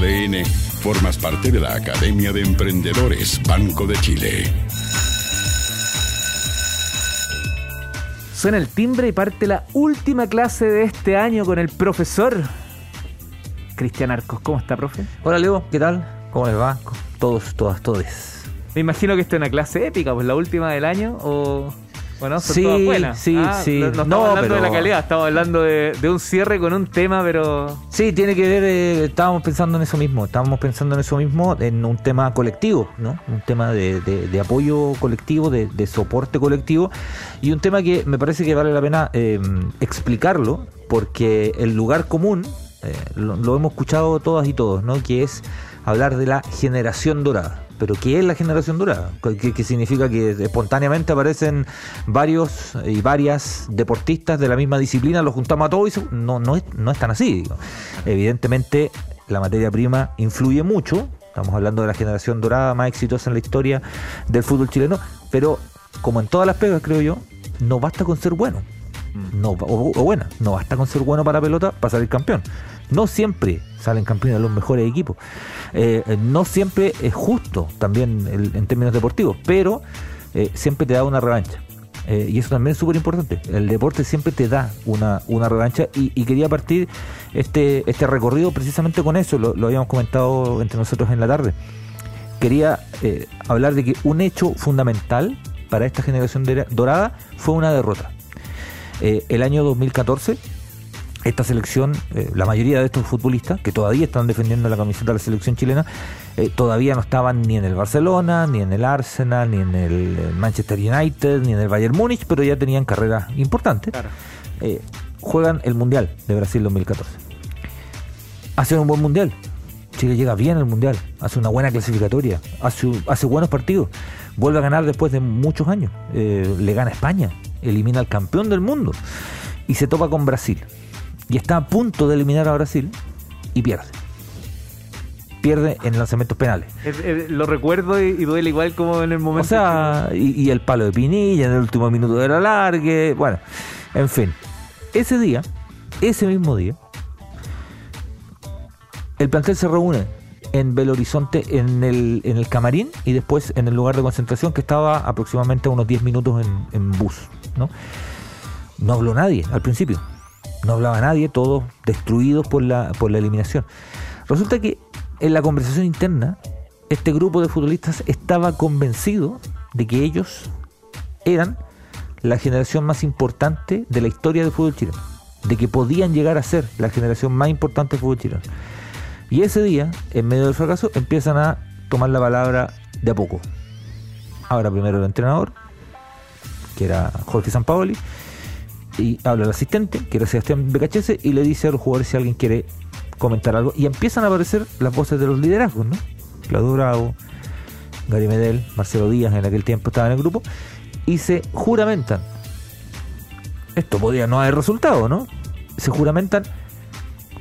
ADN, formas parte de la Academia de Emprendedores Banco de Chile. Suena el timbre y parte la última clase de este año con el profesor Cristian Arcos. ¿Cómo está, profe? Hola, Leo, ¿qué tal? ¿Cómo les va? Todos, todas, todes. Me imagino que esto es una clase épica, pues la última del año o... Bueno, son Sí, todas buenas. sí, Ah, sí. No, no estamos No, hablando de la calidad, estamos hablando de, de un cierre con un tema, pero... Sí, tiene que ver, eh, estábamos pensando en eso mismo, estábamos pensando en eso mismo, en un tema colectivo, ¿no? Un tema de, de- de apoyo colectivo, de, de soporte colectivo, y un tema que me parece que vale la pena eh, explicarlo, porque el lugar común, eh, lo, lo hemos escuchado todas y todos, ¿no? Que es hablar de la generación dorada. Pero ¿qué es la generación dorada? ¿Qué, qué significa que espontáneamente aparecen varios y varias deportistas de la misma disciplina, los juntamos a todos y se- no, no, es, no es tan así. digo. Evidentemente la materia prima influye mucho, estamos hablando de la generación dorada más exitosa en la historia del fútbol chileno, pero como en todas las pegas creo yo, no basta con ser bueno no, o, o buena. No basta con ser bueno para pelota para salir campeón. No siempre salen campeones los mejores equipos. Eh, no siempre es justo también el- en términos deportivos, pero eh, siempre te da una revancha. Eh, y eso también es súper importante. El deporte siempre te da una, una revancha y, quería partir este, este recorrido precisamente con eso. Lo, habíamos comentado entre nosotros en la tarde. Quería hablar de que un hecho fundamental para esta generación dora- dorada fue una derrota. El año 2014, esta selección, eh, la mayoría de estos futbolistas que todavía están defendiendo la camiseta de la selección chilena, eh, todavía no estaban ni en el Barcelona, ni en el Arsenal, ni en el eh, Manchester United, ni en el Bayern Múnich, pero ya tenían carreras importantes. Claro. Eh, juegan el Mundial de Brasil 2014. Hacen un buen Mundial. Chile llega bien al Mundial, hace una buena clasificatoria, hace, hace buenos partidos, vuelve a ganar después de muchos años, le gana a España, elimina al campeón del mundo y se topa con Brasil. Y está a punto de eliminar a Brasil y pierde. Pierde en lanzamientos penales. Eh, eh, lo recuerdo y, y duele igual como en el momento. O sea, y, y el palo de Pinilla en el último minuto de la largue. Bueno, en fin. Ese día, ese mismo día, el plantel se reúne en Belo Horizonte, en el, en el camarín y después en el lugar de concentración que estaba aproximadamente a unos 10 minutos en, en bus. ¿no? no habló nadie al principio. No hablaba nadie, todos destruidos por la, por la eliminación. Resulta que en la conversación interna, este grupo de futbolistas estaba convencido de que ellos eran la generación más importante de la historia del fútbol chileno. De que podían llegar a ser la generación más importante del fútbol chileno. Y ese día, en medio del fracaso, empiezan a tomar la palabra de a poco. Ahora primero el entrenador, que era Jorge Sampaoli, y habla el asistente, que era Sebastián Becachese, y le dice a los jugadores si alguien quiere comentar algo. Y empiezan a aparecer las voces de los liderazgos, ¿no? Claudio Bravo, Gary Medel, Marcelo Díaz en aquel tiempo estaba en el grupo, y se juramentan. Esto podría no haber resultado, ¿no? Se juramentan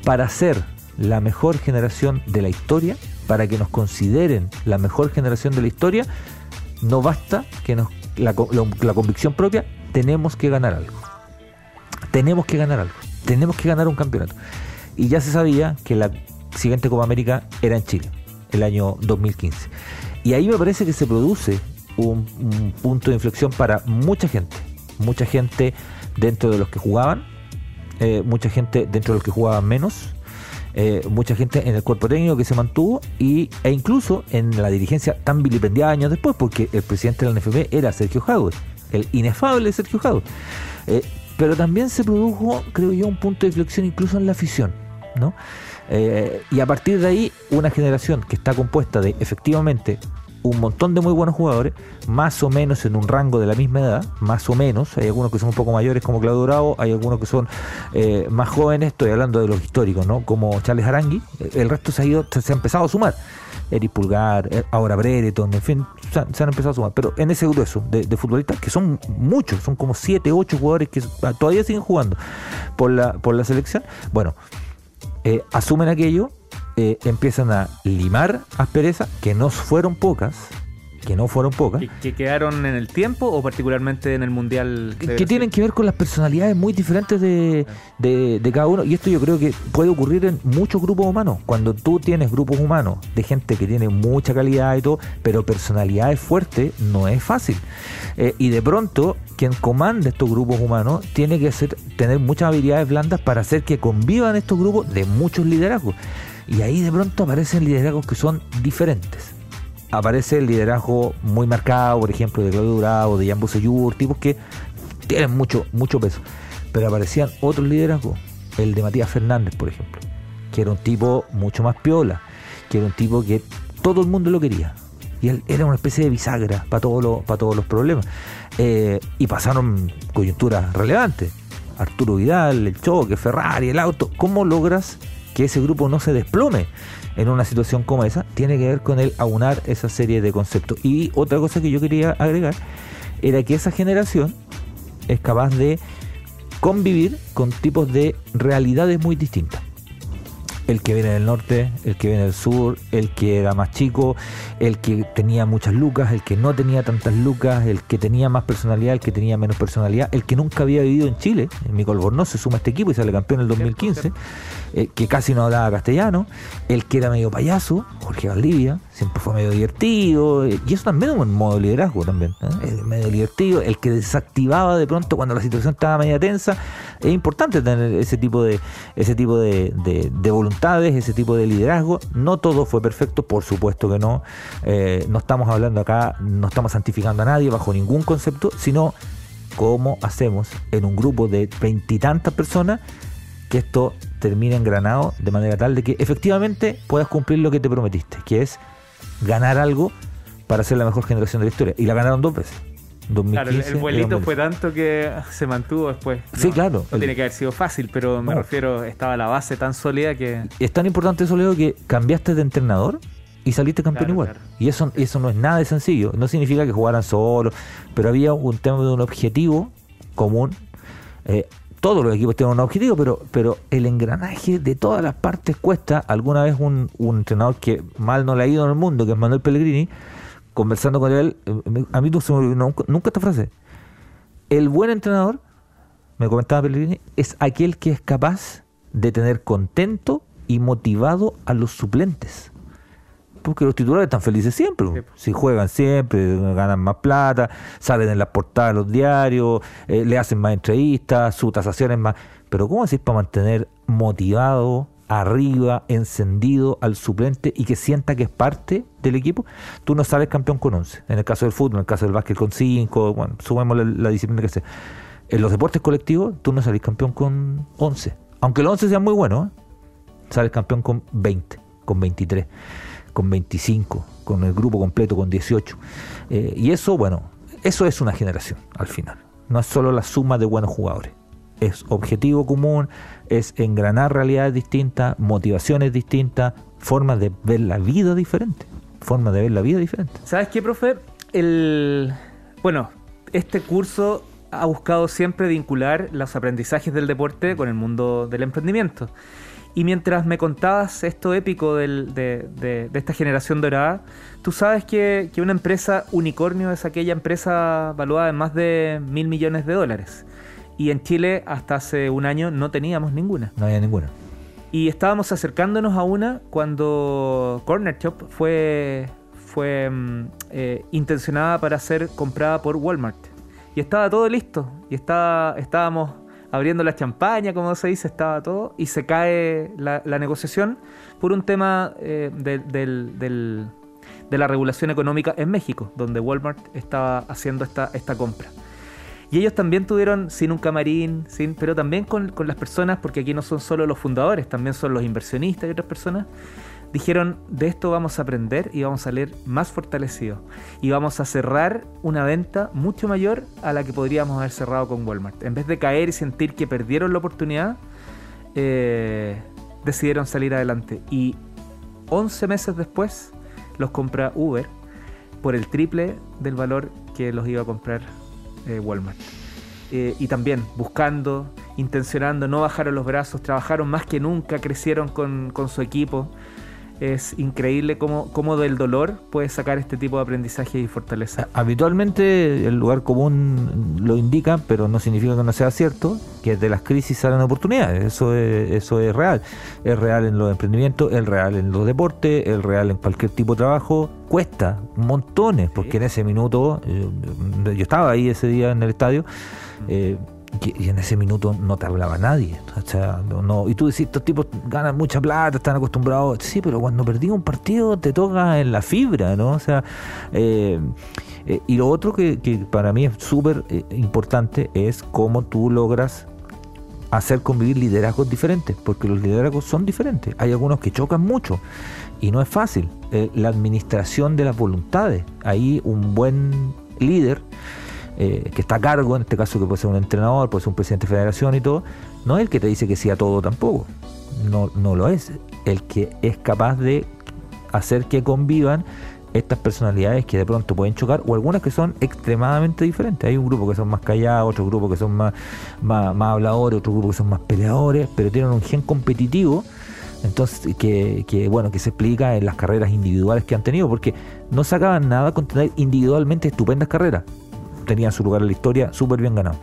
para ser la mejor generación de la historia, para que nos consideren la mejor generación de la historia, no basta que nos, la, la- la convicción propia, tenemos que ganar algo. Tenemos que ganar algo. Tenemos que ganar un campeonato. Y ya se sabía que la siguiente Copa América era en Chile, el año 2015. Y ahí me parece que se produce un, un punto de inflexión para mucha gente. Mucha gente dentro de los que jugaban, eh, mucha gente dentro de los que jugaban menos, eh, mucha gente en el cuerpo técnico que se mantuvo y, e incluso en la dirigencia tan vilipendiada años después, porque el presidente de la NFP era Sergio Jadwe, el inefable Sergio Jadwe. Eh, pero también se produjo, creo yo, un punto de inflexión incluso en la afición, ¿no? Eh, y a partir de ahí, una generación que está compuesta de efectivamente un montón de muy buenos jugadores, más o menos en un rango de la misma edad, más o menos, hay algunos que son un poco mayores como Claudio Bravo, hay algunos que son eh, más jóvenes, estoy hablando de los históricos, ¿no? Como Charles Arangui, el resto se ha ido, se, ha empezado a sumar. Eric Pulgar, eh, ahora Brereton, en fin, se han, empezado a sumar. Pero en ese grueso de, de futbolistas, que son muchos, son como 7, 8 jugadores que todavía siguen jugando por la, por la selección, bueno, eh, asumen aquello, eh, empiezan a limar asperezas, que no fueron pocas, que no fueron pocas. ¿Que, que quedaron en el tiempo o particularmente en el Mundial? de que tienen que ver con las personalidades muy diferentes de, de- de cada uno. Y esto yo creo que puede ocurrir en muchos grupos humanos. Cuando tú tienes grupos humanos de gente que tiene mucha calidad y todo, pero personalidades fuertes, no es fácil. Eh, y de pronto, quien comanda estos grupos humanos tiene que hacer, tener muchas habilidades blandas para hacer que convivan estos grupos de muchos liderazgos. Y ahí de pronto aparecen liderazgos que son diferentes aparece el liderazgo muy marcado, por ejemplo, de Claudio Durado, de Jan Bosellur, tipos que tienen mucho, mucho peso. Pero aparecían otros liderazgos, el de Matías Fernández, por ejemplo, que era un tipo mucho más piola, que era un tipo que todo el mundo lo quería. Y él era una especie de bisagra para todos los, para todos los problemas. Eh, y pasaron coyunturas relevantes. Arturo Vidal, el choque, Ferrari, el auto. ¿Cómo logras que ese grupo no se desplome en una situación como esa? Tiene que ver con el aunar esa serie de conceptos. Y otra cosa que yo quería agregar era que esa generación es capaz de convivir con tipos de realidades muy distintas. El que viene del norte, el que viene del sur, el que era más chico, el que tenía muchas lucas, el que no tenía tantas lucas, el que tenía más personalidad, el que tenía menos personalidad, el que nunca había vivido en Chile, Mico Albornoz se suma a este equipo y sale campeón en el 2015, eh, que casi no hablaba castellano, el que era medio payaso, Jorge Valdivia, siempre fue medio divertido, eh, y eso también es un modo de liderazgo también, ¿eh? Medio divertido, el que desactivaba de pronto cuando la situación estaba media tensa, es importante tener ese tipo de, ese tipo de voluntades, ese tipo de liderazgo, no todo fue perfecto, por supuesto que no, Eh, no estamos hablando acá, no estamos santificando a nadie bajo ningún concepto, sino cómo hacemos en un grupo de veintitantas personas que esto termine engranado de manera tal de que efectivamente puedas cumplir lo que te prometiste, que es ganar algo para ser la mejor generación de la historia. Y la ganaron dos veces. 2015 Claro, el, vuelito 2016. fue tanto que se mantuvo después. Sí, claro. No tiene que haber sido fácil, pero me No. refiero, estaba la base tan sólida que. Es tan importante eso, Leo, que cambiaste de entrenador y saliste campeón Claro, igual. claro. Y eso, eso no es nada de sencillo. No significa que jugaran solos, pero había un tema de un objetivo común. Eh, todos los equipos tienen un objetivo, pero, pero el engranaje de todas las partes cuesta. Alguna vez un, entrenador que mal no le ha ido en el mundo, que es Manuel Pellegrini, conversando con él, eh, a mí nunca, nunca esta frase. El buen entrenador, me comentaba Pellegrini, es aquel que es capaz de tener contento y motivado a los suplentes. Porque los titulares están felices siempre. Sí. Si juegan siempre, ganan más plata, salen en las portadas de los diarios, eh, le hacen más entrevistas, su tasación es más. Pero ¿cómo haces para mantener motivado, arriba, encendido al suplente y que sienta que es parte del equipo? Tú no sales campeón con 11. En el caso del fútbol, en el caso del básquet con 5, bueno, sumemos la, la disciplina que sea. En los deportes colectivos, tú no salís campeón con 11. Aunque los 11 sean muy buenos, ¿eh? sales campeón con 20, con 23, con 25, con el grupo completo, con 18. Eh, y eso, bueno, eso es una generación al final. No es solo la suma de buenos jugadores. Es objetivo común, es engranar realidades distintas, motivaciones distintas, formas de ver la vida diferentes. Formas de ver la vida diferentes. ¿Sabes qué, profe? El. Bueno, este curso ha buscado siempre vincular los aprendizajes del deporte con el mundo del emprendimiento. Y mientras me contabas esto épico del- de, de- de esta generación dorada, tú sabes que, que una empresa unicornio es aquella empresa valuada en más de mil millones de dólares. Y en Chile hasta hace un año no teníamos ninguna. No había ninguna. Y estábamos acercándonos a una cuando Corner Shop fue, fue mm, eh, intencionada para ser comprada por Walmart. Y estaba todo listo. Y estaba, estábamos abriendo la champaña, como se dice, estaba todo. Y se cae la, negociación por un tema eh, de, la regulación económica en México, donde Walmart estaba haciendo esta, compra. Y ellos también tuvieron, sin un camarín, sin, pero también con las personas, porque aquí no son solo los fundadores, también son los inversionistas y otras personas, dijeron, de esto vamos a aprender y vamos a salir más fortalecidos. Y vamos a cerrar una venta mucho mayor a la que podríamos haber cerrado con Walmart. En vez de caer y sentir que perdieron la oportunidad, eh, decidieron salir adelante. Y 11 meses después los compra Uber por el triple del valor que los iba a comprar eh, Walmart. Eh, y también buscando, intencionando, no bajaron los brazos, trabajaron más que nunca, crecieron con, con su equipo. Es increíble cómo, cómo del dolor puedes sacar este tipo de aprendizaje y fortaleza. Habitualmente el lugar común lo indica, pero no significa que no sea cierto, que de las crisis salen oportunidades. Eso es, eso es real. Es real en los emprendimientos, es real en los deportes, es real en cualquier tipo de trabajo. Cuesta montones, porque en ese minuto, yo, yo, estaba ahí ese día en el estadio. Eh, y, en ese minuto no te hablaba nadie. O sea, no, y tú decís, estos tipos ganan mucha plata, están acostumbrados. Sí, pero cuando perdí un partido te toca en la fibra, ¿no? O sea, eh, eh, y lo otro que, que para mí es súper eh, importante es cómo tú logras hacer convivir liderazgos diferentes, porque los liderazgos son diferentes. Hay algunos que chocan mucho y no es fácil. la administración de las voluntades. Ahí un buen líder eh, que está a cargo, en este caso que puede ser un entrenador, puede ser un presidente de federación y todo, no es el que te dice que sí a todo tampoco. No, no lo es. El que es capaz de hacer que convivan estas personalidades que de pronto pueden chocar o algunas que son extremadamente diferentes. Hay un grupo que son más callados, otro grupo que son más, más, habladores, otro grupo que son más peleadores, pero tienen un gen competitivo. Entonces, que, que, bueno, que se explica en las carreras individuales que han tenido, porque no sacaban nada con tener individualmente estupendas carreras tenían su lugar en la historia súper bien ganado.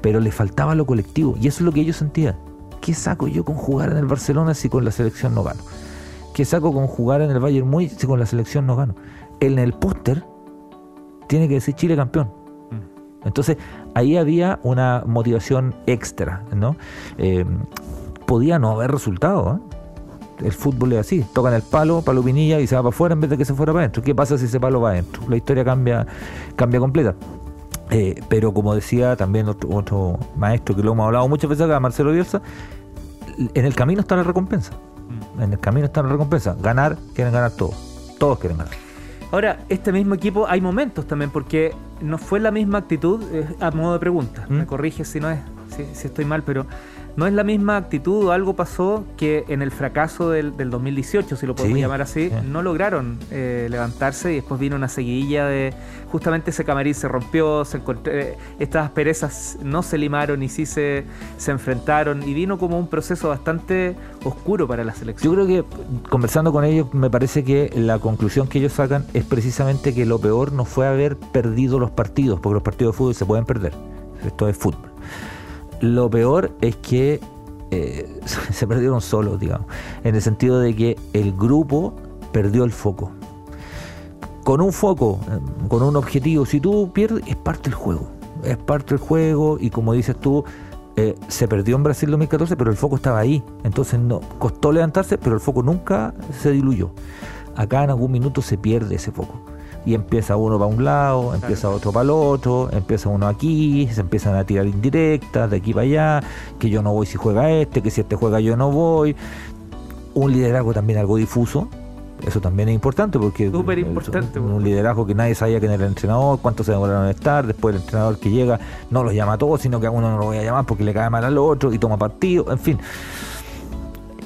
Pero le faltaba lo colectivo y eso es lo que ellos sentían. ¿Qué saco yo con jugar en el Barcelona si con la selección no gano? ¿Qué saco con jugar en el Bayern Múnich si con la selección no gano? En el póster tiene que decir Chile campeón. Mm. Entonces ahí había una motivación extra, ¿no? Eh, podía no haber resultado, ¿eh? el fútbol es así, tocan el palo, palo pinilla y se va para afuera en vez de que se fuera para adentro. ¿Qué pasa si ese palo va adentro? La historia cambia, cambia completa. Eh, pero como decía también otro, maestro que lo hemos hablado muchas veces acá, Marcelo Bielsa, en el camino está la recompensa. Mm. En el camino está la recompensa. Ganar, quieren ganar todos. Todos quieren ganar. Ahora, este mismo equipo hay momentos también, porque no fue la misma actitud, eh, a modo de pregunta. Me ¿Mm? corrige si no es, si estoy mal, pero no es la misma actitud o algo pasó que en el fracaso del, 2018, si lo podemos llamar así, no lograron eh, levantarse y después vino una seguidilla de justamente ese camarín se rompió, se eh, estas asperezas no se limaron y sí se, se enfrentaron y vino como un proceso bastante oscuro para la selección. Yo creo que conversando con ellos me parece que la conclusión que ellos sacan es precisamente que lo peor no fue haber perdido los partidos, porque los partidos de fútbol se pueden perder. Esto es fútbol lo peor es que eh, se perdieron solos, digamos, en el sentido de que el grupo perdió el foco. Con un foco, eh, con un objetivo, si tú pierdes, es parte del juego. Es parte del juego y como dices tú, eh, se perdió en Brasil 2014, pero el foco estaba ahí. Entonces no costó levantarse, pero el foco nunca se diluyó. Acá en algún minuto se pierde ese foco y empieza uno para un lado, empieza otro para el otro, empieza uno aquí, se empiezan a tirar indirectas de aquí para allá, que yo no voy si juega este, que si este juega yo no voy. Un liderazgo también algo difuso, eso también es importante porque Súper importante, un, liderazgo que nadie sabía quién era el entrenador, cuántos se demoraron en estar, después el entrenador que llega no los llama a todos, sino que a uno no lo voy a llamar porque le cae mal al otro y toma partido, en fin.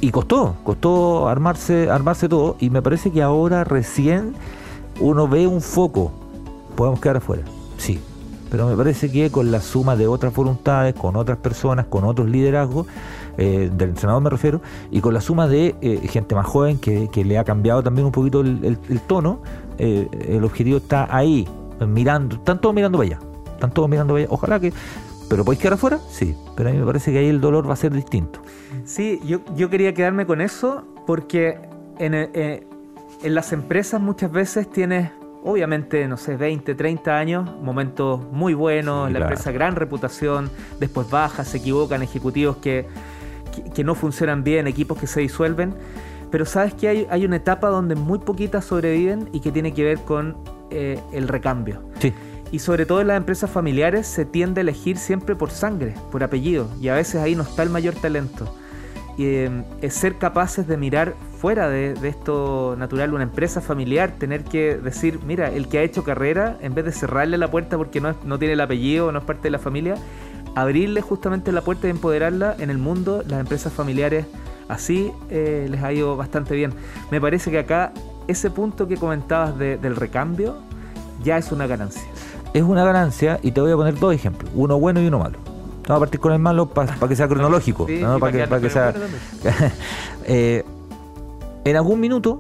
Y costó, costó armarse, armarse todo y me parece que ahora recién uno ve un foco, podemos quedar afuera, sí, pero me parece que con la suma de otras voluntades, con otras personas, con otros liderazgos, eh, del entrenador me refiero, y con la suma de eh, gente más joven que, le ha cambiado también un poquito el, tono, eh, el objetivo está ahí, mirando, están todos mirando para allá, están todos mirando para allá, ojalá que... ¿Pero podéis quedar afuera? Sí, pero a mí me parece que ahí el dolor va a ser distinto. Sí, yo, yo quería quedarme con eso porque en el, en las empresas muchas veces tienes, obviamente, no sé, 20, 30 años, momentos muy buenos, la empresa gran reputación, después baja, se equivocan, ejecutivos que, que, no funcionan bien, equipos que se disuelven. Pero sabes que hay, hay una etapa donde muy poquitas sobreviven y que tiene que ver con eh, el recambio. Sí. Y sobre todo en las empresas familiares se tiende a elegir siempre por sangre, por apellido, y a veces ahí no está el mayor talento. Eh, es ser capaces de mirar fuera de, esto natural, una empresa familiar, tener que decir, mira, el que ha hecho carrera, en vez de cerrarle la puerta porque no, no tiene el apellido, no es parte de la familia, abrirle justamente la puerta y empoderarla en el mundo, las empresas familiares así eh, les ha ido bastante bien. Me parece que acá ese punto que comentabas del recambio ya es una ganancia. Es una ganancia y te voy a poner dos ejemplos, uno bueno y uno malo. Vamos a partir con el malo para que sea cronológico, para, que, sea... En algún minuto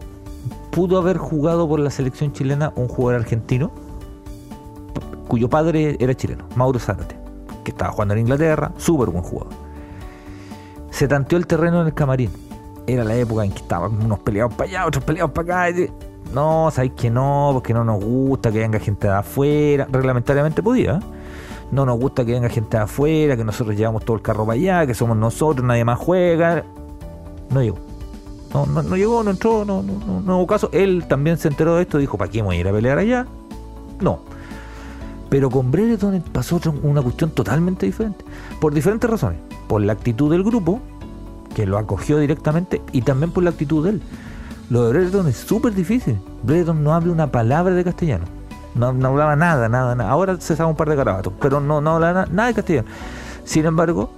pudo haber jugado por la selección chilena un jugador argentino cuyo padre era chileno, Mauro Zárate, que estaba jugando en Inglaterra, súper buen jugador. Se tanteó el terreno en el camarín. Era la época en que estaban unos peleados para allá, otros peleados para acá. y- No, sabéis que no, porque no nos gusta que venga gente de afuera. Reglamentariamente podía. ¿eh? No nos gusta que venga gente de afuera, que nosotros llevamos todo el carro para allá, que somos nosotros, nadie más juega. No llegó. No, no, no llegó, no entró, no, no, no, no hubo caso. Él también se enteró de esto, dijo, ¿para qué voy a ir a pelear allá? No. Pero con Brereton pasó una cuestión totalmente diferente. Por diferentes razones. Por la actitud del grupo, que lo acogió directamente, y también por la actitud de él. Lo de Brereton es súper difícil. Brereton no habla una palabra de castellano. No, no hablaba nada, nada, nada. Ahora se sabe un par de garabatos, pero no, no hablaba na- nada de castellano. Sin embargo,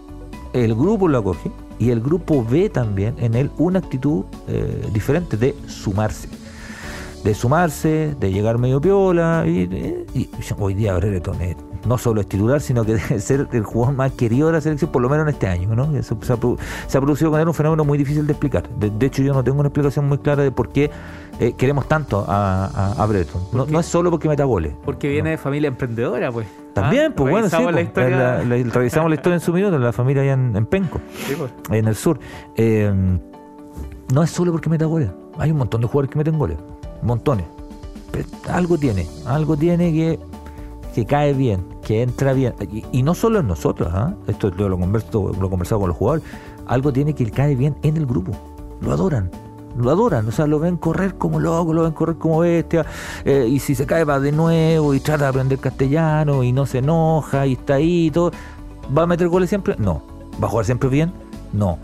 el grupo lo acoge y el grupo ve también en él una actitud eh, diferente de sumarse. De sumarse, de llegar medio piola. Y, y- y hoy día Brereton es- no solo es titular, sino que debe ser el jugador más querido de la selección, por lo menos en este año. ¿no? Se, se ha, produ- se ha producido con él un fenómeno muy difícil de explicar. De, de hecho, yo no tengo una explicación muy clara de por qué eh, queremos tanto a, a, a Brereton. No, es solo porque meta goles. Porque viene de familia emprendedora, pues. También, Ah, pues bueno, sí, revisamos la pues, historia. la- la- revisamos la historia en su minuto, la familia allá en, en Penco, Sí, pues. en el sur. Eh, no es solo porque meta goles. Hay un montón de jugadores que meten goles. Montones. Pero algo tiene. Algo tiene que, que cae bien, que entra bien. Y, no solo en nosotros. ¿ah? Esto yo lo, converso, lo he conversado con los jugadores. Algo tiene que cae bien en el grupo. Lo adoran. Lo adoran, o sea, lo ven correr como loco, lo ven correr como bestia, eh, y si se cae va de nuevo y trata de aprender castellano y no se enoja y está ahí y todo. ¿Va a meter goles siempre? No. ¿Va a jugar siempre bien? No.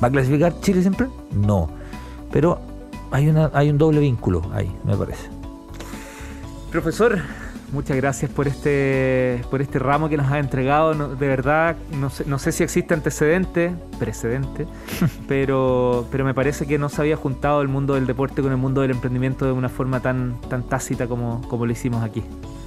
¿Va a clasificar Chile siempre? No. Pero hay, una, hay un doble vínculo ahí, me parece. Profesor, muchas gracias por este, por este ramo que nos ha entregado. No- de verdad, no sé, no sé si existe antecedente, precedente, pero, pero me parece que no se había juntado el mundo del deporte con el mundo del emprendimiento de una forma tan, tan tácita como, como lo hicimos aquí.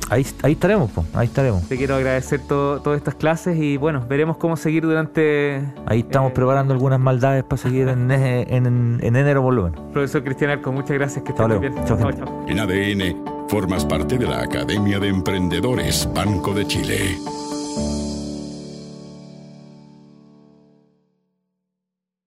Ahí, ahí estaremos, po, ahí estaremos. Te quiero agradecer todo- todas estas clases y bueno, veremos cómo seguir durante... Ahí estamos eh, preparando algunas maldades para seguir en, en, en- en enero por lo menos. Profesor Cristian Arco, muchas gracias, que estés muy bien. Chao. En ADN, formas parte de la Academia de Emprendedores Banco de Chile.